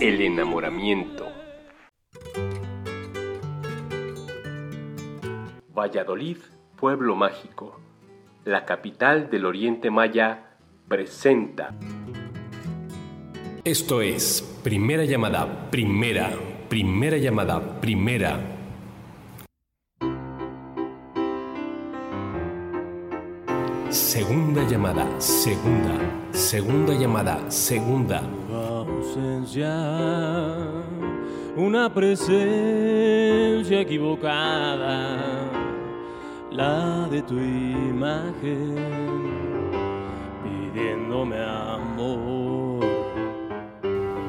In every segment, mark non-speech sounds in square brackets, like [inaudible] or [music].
El enamoramiento Valladolid, pueblo mágico la capital del Oriente Maya, presenta. Esto es primera llamada, primera, primera llamada, primera. Segunda llamada, segunda, segunda llamada, segunda. ausencia, una presencia equivocada la de tu imagen, pidiéndome amor.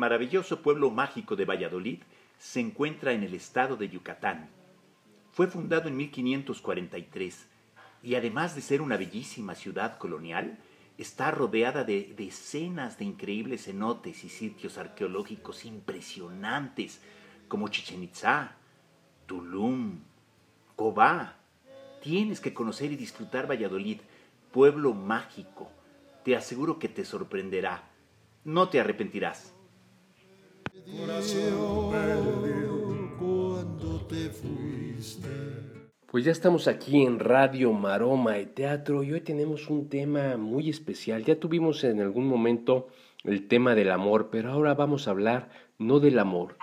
Maravilloso pueblo mágico de Valladolid se encuentra en el estado de Yucatán. Fue fundado en 1543 y además de ser una bellísima ciudad colonial, está rodeada de decenas de increíbles cenotes y sitios arqueológicos impresionantes como Chichen Itza, Tulum, Cobá. Tienes que conocer y disfrutar Valladolid, pueblo mágico. Te aseguro que te sorprenderá. No te arrepentirás. Pues ya estamos aquí en Radio Maroma y Teatro y hoy tenemos un tema muy especial. Ya tuvimos en algún momento el tema del amor, pero ahora vamos a hablar no del amor,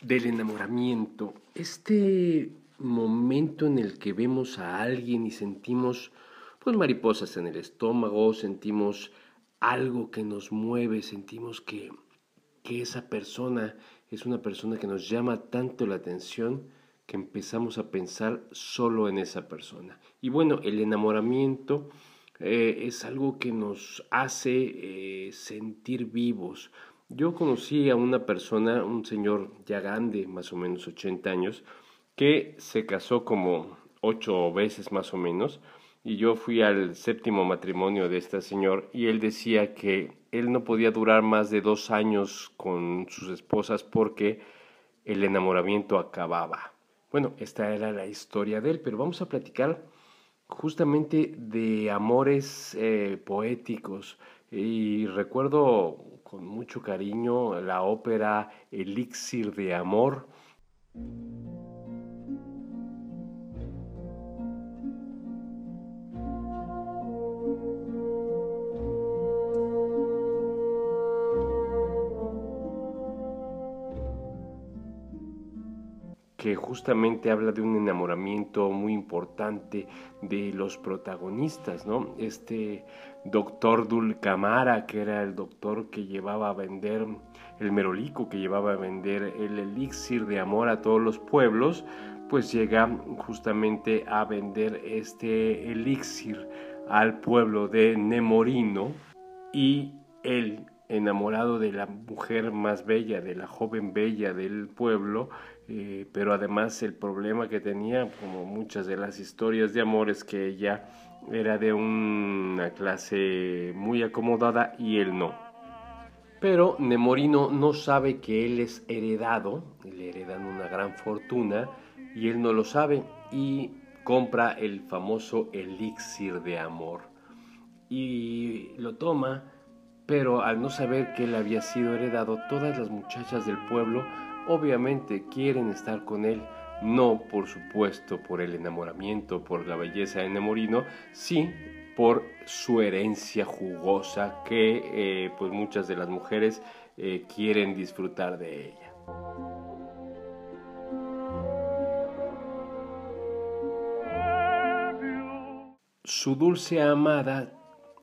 del enamoramiento, este momento en el que vemos a alguien y sentimos pues mariposas en el estómago, sentimos algo que nos mueve, sentimos que, que esa persona es una persona que nos llama tanto la atención que empezamos a pensar solo en esa persona. Y bueno, el enamoramiento eh, es algo que nos hace eh, sentir vivos, yo conocí a una persona, un señor ya grande, más o menos 80 años, que se casó como ocho veces más o menos, y yo fui al séptimo matrimonio de este señor y él decía que él no podía durar más de dos años con sus esposas porque el enamoramiento acababa. Bueno, esta era la historia de él, pero vamos a platicar justamente de amores eh, poéticos. Y recuerdo con mucho cariño la ópera Elixir de Amor. Que justamente habla de un enamoramiento muy importante de los protagonistas, ¿no? Este doctor Dulcamara, que era el doctor que llevaba a vender el merolico, que llevaba a vender el elixir de amor a todos los pueblos, pues llega justamente a vender este elixir al pueblo de Nemorino y él enamorado de la mujer más bella, de la joven bella del pueblo, eh, pero además el problema que tenía, como muchas de las historias de amor, es que ella era de una clase muy acomodada y él no. Pero Nemorino no sabe que él es heredado, le heredan una gran fortuna y él no lo sabe y compra el famoso elixir de amor y lo toma, pero al no saber que él había sido heredado, todas las muchachas del pueblo obviamente quieren estar con él no por supuesto por el enamoramiento, por la belleza de Nemorino, sí por su herencia jugosa que eh, pues muchas de las mujeres eh, quieren disfrutar de ella. Su dulce amada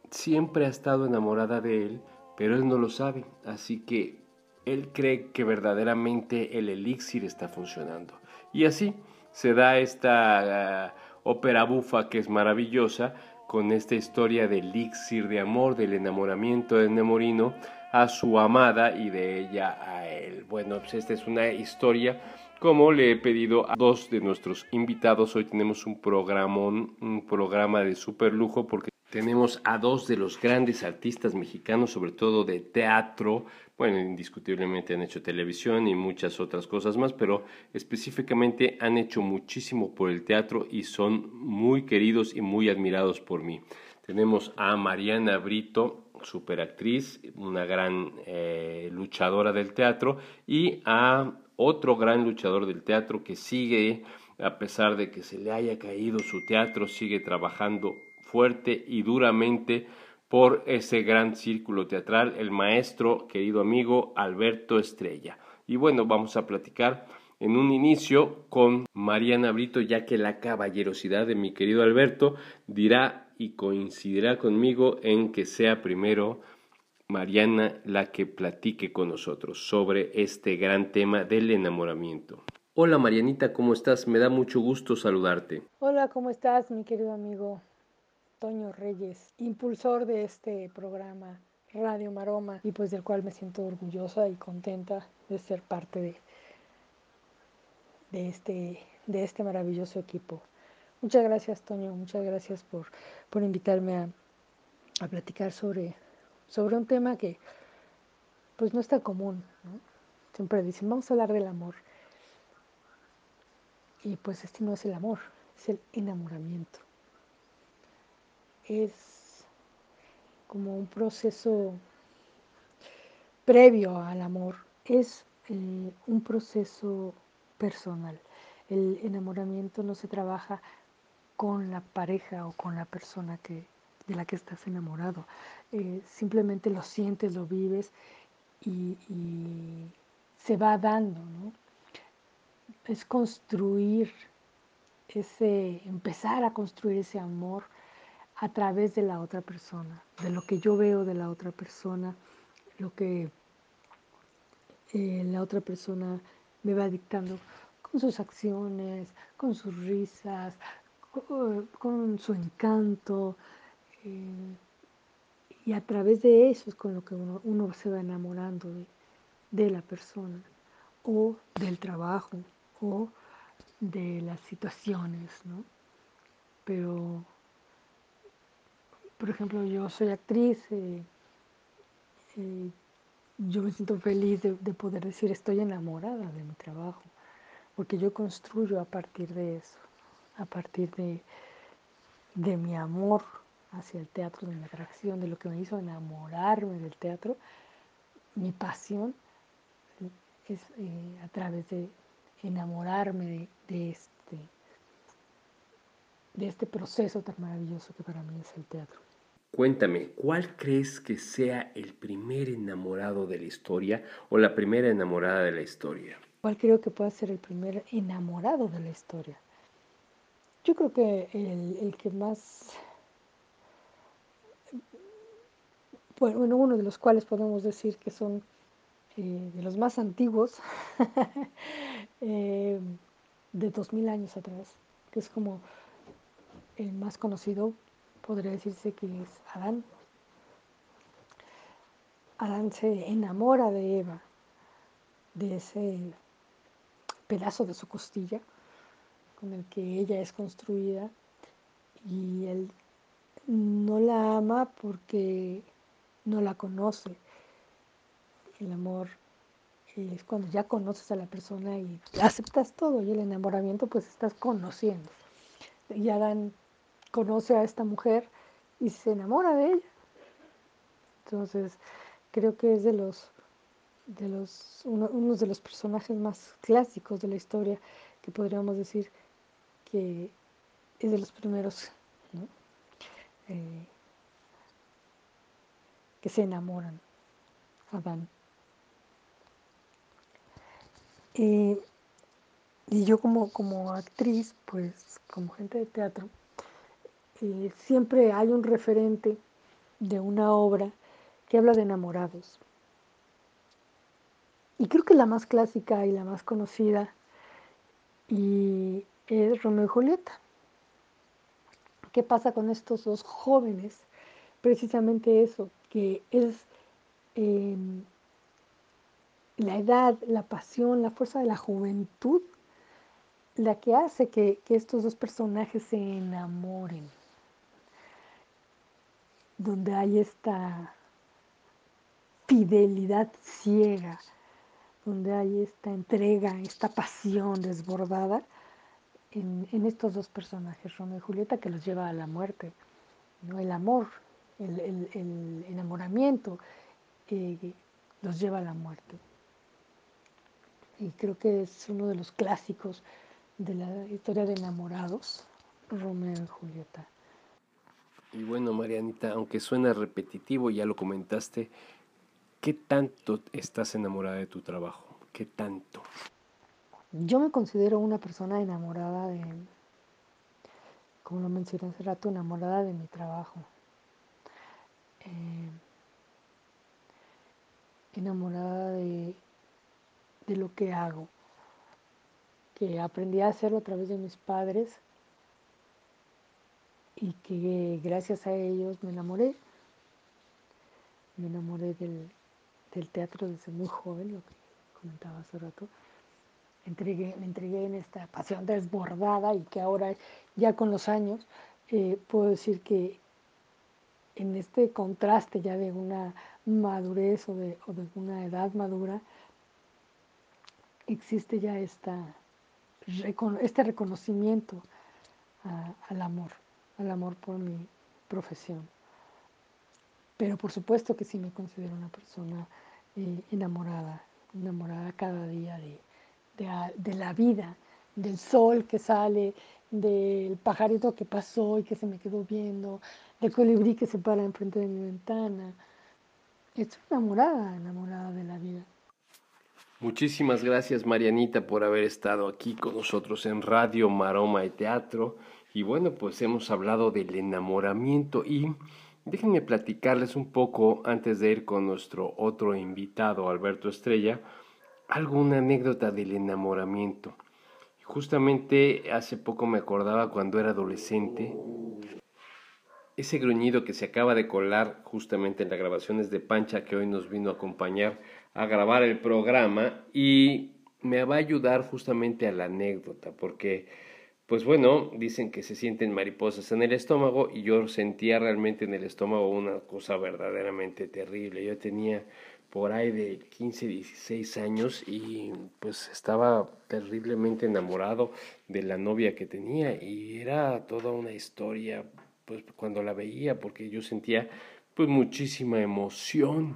siempre ha estado enamorada de él, pero él no lo sabe, así que él cree que verdaderamente el elixir está funcionando. Y así se da esta ah, ópera bufa que es maravillosa, con esta historia del elixir de amor, del enamoramiento de Nemorino a su amada y de ella a él. Bueno, pues esta es una historia como le he pedido a dos de nuestros invitados. Hoy tenemos un programón, un programa de super lujo porque tenemos a dos de los grandes artistas mexicanos, sobre todo de teatro, bueno, indiscutiblemente han hecho televisión y muchas otras cosas más, pero específicamente han hecho muchísimo por el teatro y son muy queridos y muy admirados por mí. Tenemos a Mariana Brito, superactriz, una gran eh, luchadora del teatro, y a otro gran luchador del teatro que sigue, a pesar de que se le haya caído su teatro, sigue trabajando fuerte y duramente por ese gran círculo teatral, el maestro, querido amigo Alberto Estrella. Y bueno, vamos a platicar en un inicio con Mariana Brito, ya que la caballerosidad de mi querido Alberto dirá y coincidirá conmigo en que sea primero Mariana la que platique con nosotros sobre este gran tema del enamoramiento. Hola Marianita, ¿cómo estás? Me da mucho gusto saludarte. Hola, ¿cómo estás, mi querido amigo? Toño Reyes, impulsor de este programa Radio Maroma y pues del cual me siento orgullosa y contenta de ser parte de, de, este, de este maravilloso equipo. Muchas gracias Toño, muchas gracias por, por invitarme a, a platicar sobre, sobre un tema que pues no está común. Siempre dicen, vamos a hablar del amor. Y pues este no es el amor, es el enamoramiento es como un proceso previo al amor, es eh, un proceso personal. El enamoramiento no se trabaja con la pareja o con la persona que, de la que estás enamorado. Eh, simplemente lo sientes, lo vives y, y se va dando, ¿no? Es construir ese, empezar a construir ese amor a través de la otra persona, de lo que yo veo de la otra persona, lo que eh, la otra persona me va dictando con sus acciones, con sus risas, con, su encanto. Eh, y a través de eso es con lo que uno, se va enamorando de, de la persona o del trabajo o de las situaciones, ¿no? Pero por ejemplo, yo soy actriz, eh, eh, yo me siento feliz de, poder decir estoy enamorada de mi trabajo, porque yo construyo a partir de eso, a partir de, de mi amor hacia el teatro, de mi atracción, de lo que me hizo enamorarme del teatro, mi pasión es eh, a través de enamorarme de, este, de este proceso tan maravilloso que para mí es el teatro. Cuéntame, ¿cuál crees que sea el primer enamorado de la historia o la primera enamorada de la historia? ¿Cuál creo que puede ser el primer enamorado de la historia? Yo creo que el, que más, bueno, uno de los cuales podemos decir que son eh, de los más antiguos, [laughs] eh, de dos mil años atrás, que es como el más conocido podría decirse que es Adán. Adán se enamora de Eva, de ese pedazo de su costilla con el que ella es construida y él no la ama porque no la conoce. El amor es cuando ya conoces a la persona y aceptas todo y el enamoramiento pues estás conociendo. Y Adán conoce a esta mujer y se enamora de ella. Entonces, creo que es de los, de los, uno, de los personajes más clásicos de la historia que podríamos decir que es de los primeros. eh, que se enamoran, Adán. y yo como, como actriz, pues como gente de teatro, eh, siempre hay un referente de una obra que habla de enamorados. Y creo que la más clásica y la más conocida y es Romeo y Julieta. ¿Qué pasa con estos dos jóvenes? Precisamente eso, que es em, la edad, la pasión, la fuerza de la juventud la que hace que, que estos dos personajes se enamoren. Donde hay esta fidelidad ciega, donde hay esta entrega, esta pasión desbordada en, estos dos personajes, Romeo y Julieta, que los lleva a la muerte. ¿no? El amor, el, enamoramiento eh, los lleva a la muerte. Y creo que es uno de los clásicos de la historia de enamorados, Romeo y Julieta. Y bueno, Marianita, aunque suena repetitivo, ya lo comentaste, ¿qué tanto estás enamorada de tu trabajo? ¿Qué tanto? Yo me considero una persona enamorada de, como lo mencioné hace rato, enamorada de mi trabajo. Eh, enamorada de, de lo que hago, que aprendí a hacerlo a través de mis padres y que gracias a ellos me enamoré. Me enamoré del, del teatro desde muy joven, lo que comentaba hace rato entregué, me entregué en esta pasión desbordada y que ahora ya con los años eh, puedo decir que en este contraste ya de una madurez o de, una edad madura, existe ya esta, este reconocimiento al amor, al amor por mi profesión. Pero por supuesto que sí me considero una persona eh, enamorada, enamorada cada día de, de, la vida, del sol que sale, del pajarito que pasó y que se me quedó viendo, del colibrí que se para enfrente de mi ventana. Estoy enamorada, enamorada de la vida. Muchísimas gracias Marianita por haber estado aquí con nosotros en Radio Maroma y Teatro. Y bueno, pues hemos hablado del enamoramiento y déjenme platicarles un poco antes de ir con nuestro otro invitado, Alberto Estrella, alguna anécdota del enamoramiento. Justamente hace poco me acordaba cuando era adolescente, ese gruñido que se acaba de colar justamente en las grabaciones de Pancha que hoy nos vino a acompañar a grabar el programa y me va a ayudar justamente a la anécdota porque pues bueno, dicen que se sienten mariposas en el estómago y yo sentía realmente en el estómago una cosa verdaderamente terrible. Yo tenía por ahí de 15, 16 años y pues estaba terriblemente enamorado de la novia que tenía y era toda una historia pues cuando la veía porque yo sentía pues muchísima emoción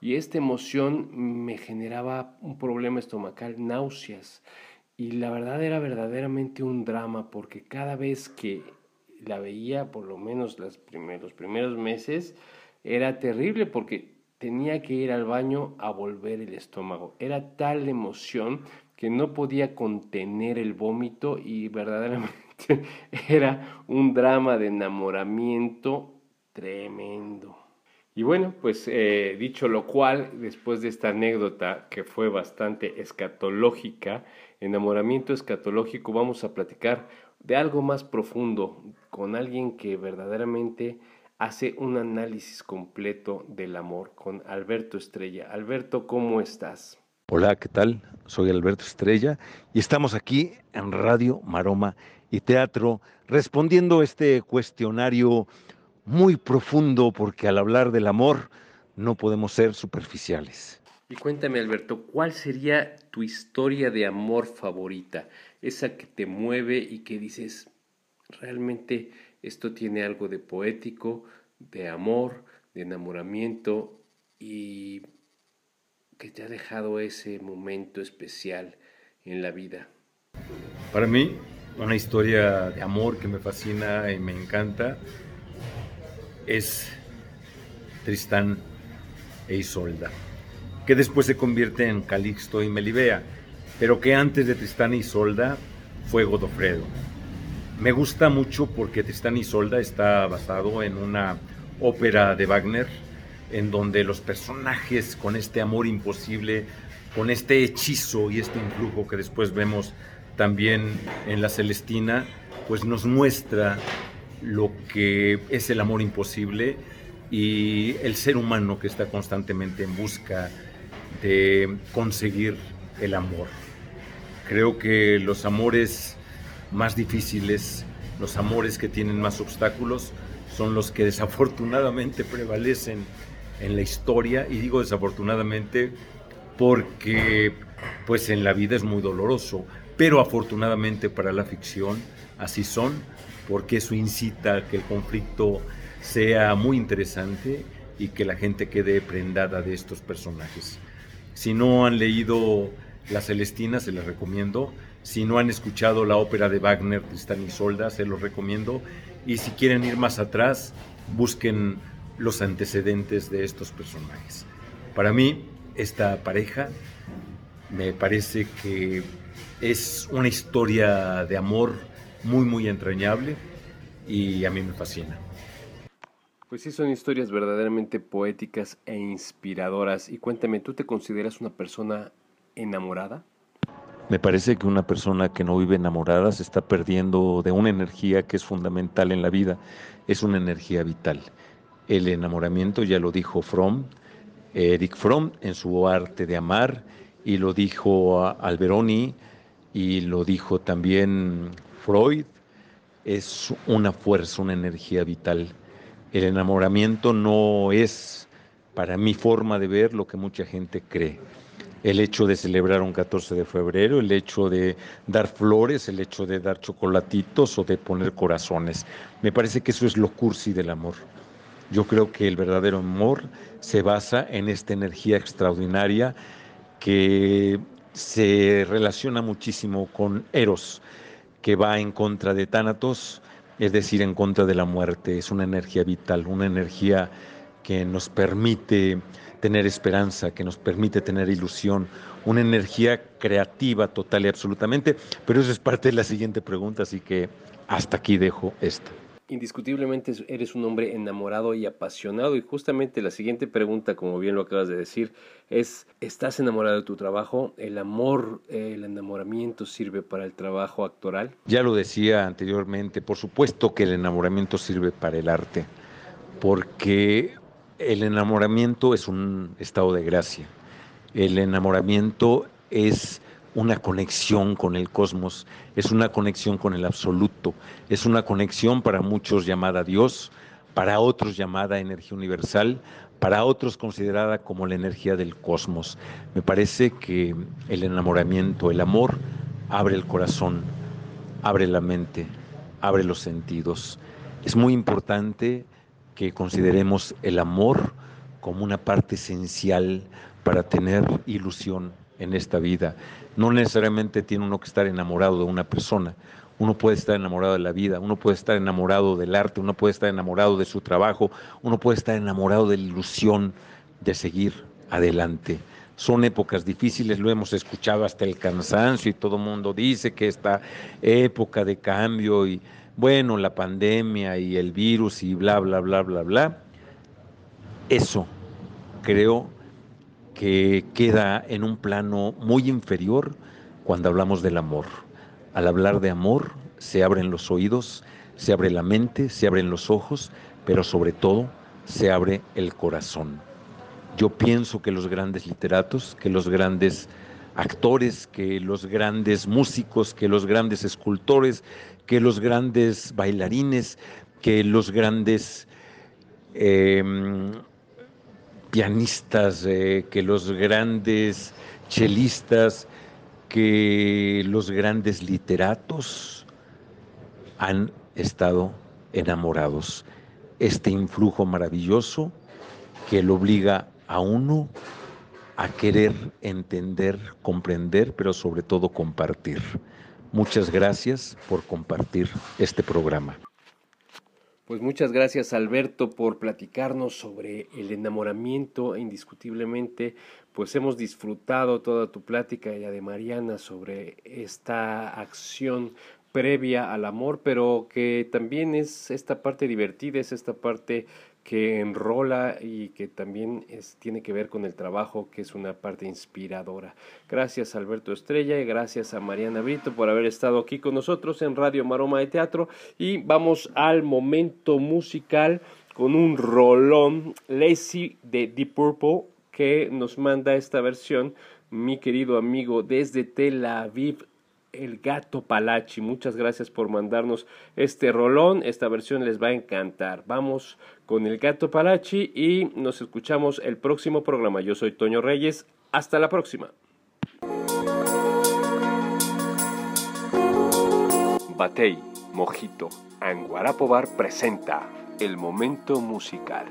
y esta emoción me generaba un problema estomacal, náuseas y la verdad era verdaderamente un drama porque cada vez que la veía, por lo menos los primeros meses, era terrible porque tenía que ir al baño a volver el estómago. Era tal emoción que no podía contener el vómito y verdaderamente [laughs] era un drama de enamoramiento tremendo. Y bueno, pues eh, dicho lo cual, después de esta anécdota que fue bastante escatológica, enamoramiento escatológico, vamos a platicar de algo más profundo con alguien que verdaderamente hace un análisis completo del amor con Alberto Estrella. Alberto, ¿cómo estás? Hola, ¿qué tal? Soy Alberto Estrella y estamos aquí en Radio Maroma y Teatro respondiendo este cuestionario muy profundo porque al hablar del amor no podemos ser superficiales. Y cuéntame, Alberto, ¿cuál sería tu historia de amor favorita? Esa que te mueve y que dices, realmente esto tiene algo de poético, de amor, de enamoramiento y que te ha dejado ese momento especial en la vida. Para mí, una historia de amor que me fascina y me encanta es Tristán e Isolda, que después se convierte en Calixto y Melibea, pero que antes de Tristán y Isolda fue Godofredo. Me gusta mucho porque Tristán y Isolda está basado en una ópera de Wagner, en donde los personajes con este amor imposible, con este hechizo y este influjo que después vemos también en la Celestina, pues nos muestra lo que es el amor imposible y el ser humano que está constantemente en busca de conseguir el amor. Creo que los amores más difíciles, los amores que tienen más obstáculos, son los que desafortunadamente prevalecen en la historia y digo desafortunadamente porque pues en la vida es muy doloroso, pero afortunadamente para la ficción así son, porque eso incita a que el conflicto sea muy interesante y que la gente quede prendada de estos personajes. Si no han leído La Celestina, se les recomiendo. Si no han escuchado la ópera de Wagner, Tristán y Solda, se los recomiendo. Y si quieren ir más atrás, busquen los antecedentes de estos personajes. Para mí, esta pareja me parece que es una historia de amor muy, muy entrañable y a mí me fascina. Pues sí, son historias verdaderamente poéticas e inspiradoras. Y cuéntame, ¿tú te consideras una persona enamorada? Me parece que una persona que no vive enamorada se está perdiendo de una energía que es fundamental en la vida, es una energía vital. El enamoramiento, ya lo dijo Fromm, Eric Fromm en su arte de amar, y lo dijo Alberoni, y lo dijo también Freud, es una fuerza, una energía vital. El enamoramiento no es, para mi forma de ver, lo que mucha gente cree el hecho de celebrar un 14 de febrero, el hecho de dar flores, el hecho de dar chocolatitos o de poner corazones. Me parece que eso es lo cursi del amor. Yo creo que el verdadero amor se basa en esta energía extraordinaria que se relaciona muchísimo con Eros, que va en contra de Tánatos, es decir, en contra de la muerte. Es una energía vital, una energía que nos permite tener esperanza, que nos permite tener ilusión, una energía creativa total y absolutamente. Pero eso es parte de la siguiente pregunta, así que hasta aquí dejo esta. Indiscutiblemente eres un hombre enamorado y apasionado y justamente la siguiente pregunta, como bien lo acabas de decir, es, ¿estás enamorado de tu trabajo? ¿El amor, el enamoramiento sirve para el trabajo actoral? Ya lo decía anteriormente, por supuesto que el enamoramiento sirve para el arte, porque el enamoramiento es un estado de gracia. El enamoramiento es una conexión con el cosmos, es una conexión con el absoluto, es una conexión para muchos llamada Dios, para otros llamada energía universal, para otros considerada como la energía del cosmos. Me parece que el enamoramiento, el amor, abre el corazón, abre la mente, abre los sentidos. Es muy importante que consideremos el amor como una parte esencial para tener ilusión en esta vida. No necesariamente tiene uno que estar enamorado de una persona. Uno puede estar enamorado de la vida, uno puede estar enamorado del arte, uno puede estar enamorado de su trabajo, uno puede estar enamorado de la ilusión de seguir adelante. Son épocas difíciles, lo hemos escuchado hasta el cansancio y todo el mundo dice que esta época de cambio y bueno, la pandemia y el virus y bla, bla, bla, bla, bla, eso creo que queda en un plano muy inferior cuando hablamos del amor. Al hablar de amor se abren los oídos, se abre la mente, se abren los ojos, pero sobre todo se abre el corazón. Yo pienso que los grandes literatos, que los grandes actores, que los grandes músicos, que los grandes escultores, que los grandes bailarines, que los grandes em, pianistas, eh, que los grandes chelistas, que los grandes literatos han estado enamorados. Este influjo maravilloso que lo obliga a uno a querer entender, comprender, pero sobre todo compartir. Muchas gracias por compartir este programa. Pues muchas gracias Alberto por platicarnos sobre el enamoramiento. Indiscutiblemente pues hemos disfrutado toda tu plática y la de Mariana sobre esta acción previa al amor, pero que también es esta parte divertida, es esta parte que enrola y que también es, tiene que ver con el trabajo, que es una parte inspiradora. Gracias Alberto Estrella y gracias a Mariana Brito por haber estado aquí con nosotros en Radio Maroma de Teatro y vamos al momento musical con un rolón Lazy de Deep Purple que nos manda esta versión mi querido amigo desde Tel Aviv, el gato Palachi. Muchas gracias por mandarnos este rolón. Esta versión les va a encantar. Vamos con el gato Palachi y nos escuchamos el próximo programa. Yo soy Toño Reyes. Hasta la próxima. Batey, Mojito, Anguarapo Bar presenta el momento musical.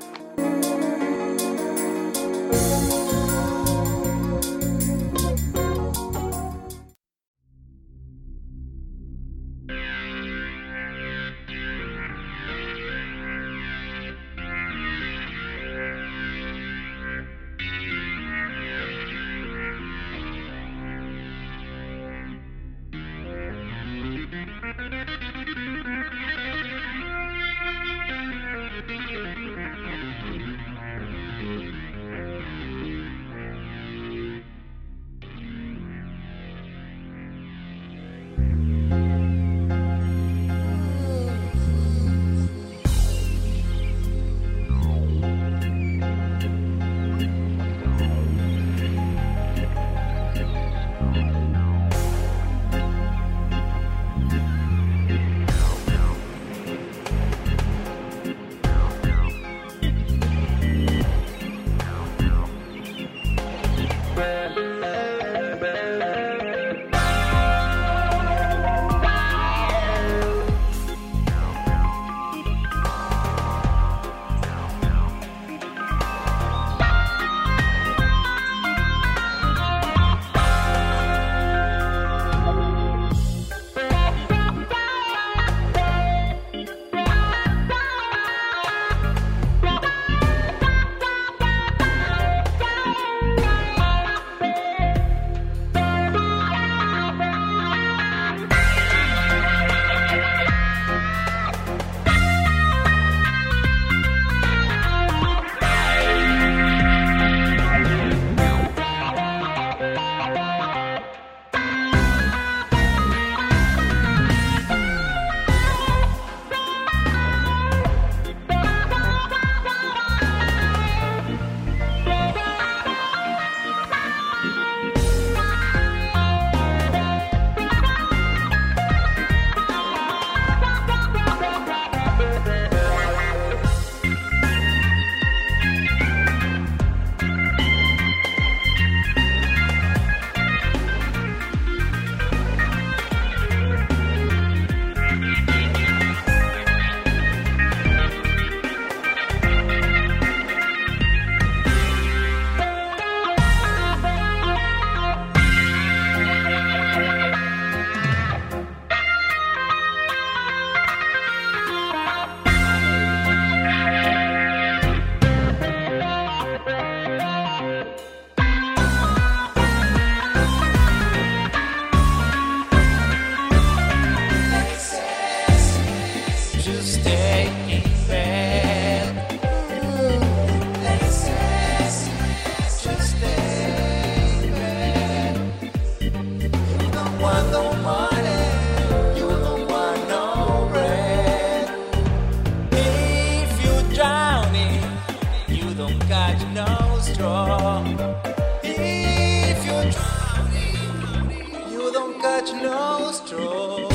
If you're drowning, you don't catch no stroke.